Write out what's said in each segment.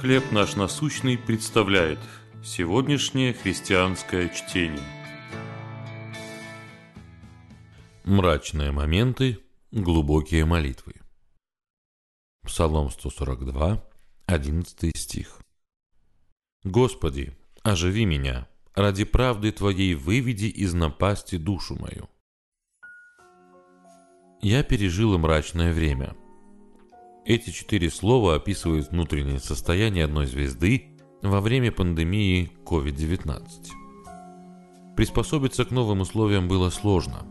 «Хлеб наш насущный» представляет сегодняшнее христианское чтение. Мрачные моменты, глубокие молитвы. Псалом 142, 11 стих. «Господи, оживи меня, ради правды Твоей выведи из напасти душу мою». Я пережил мрачное время – эти четыре слова описывают внутреннее состояние одной звезды во время пандемии COVID-19. Приспособиться к новым условиям было сложно.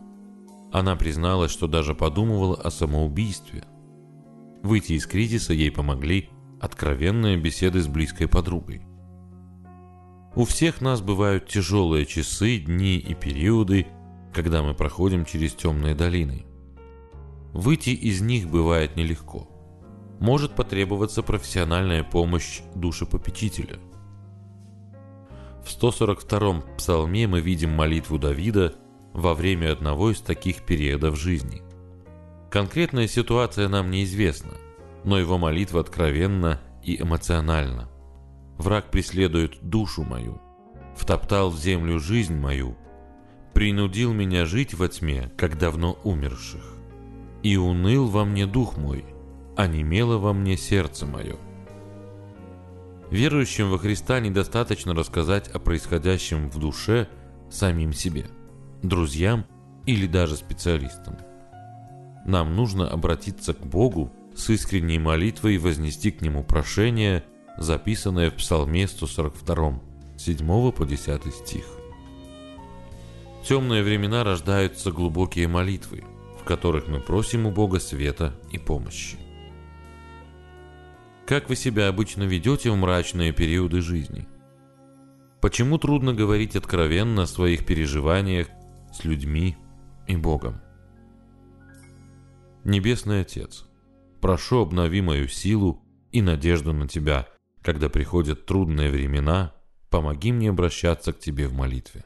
Она призналась, что даже подумывала о самоубийстве. Выйти из кризиса ей помогли откровенные беседы с близкой подругой. У всех нас бывают тяжелые часы, дни и периоды, когда мы проходим через темные долины. Выйти из них бывает нелегко – может потребоваться профессиональная помощь душепопечителя. В 142-м псалме мы видим молитву Давида во время одного из таких периодов жизни. Конкретная ситуация нам неизвестна, но его молитва откровенна и эмоциональна. Враг преследует душу мою, втоптал в землю жизнь мою, принудил меня жить во тьме, как давно умерших. И уныл во мне дух мой – онемело во мне сердце мое. Верующим во Христа недостаточно рассказать о происходящем в душе самим себе, друзьям или даже специалистам. Нам нужно обратиться к Богу с искренней молитвой и вознести к Нему прошение, записанное в Псалме 142, 7 по 10 стих. В темные времена рождаются глубокие молитвы, в которых мы просим у Бога света и помощи. Как вы себя обычно ведете в мрачные периоды жизни? Почему трудно говорить откровенно о своих переживаниях с людьми и Богом? Небесный Отец, прошу обнови мою силу и надежду на Тебя, когда приходят трудные времена, помоги мне обращаться к Тебе в молитве.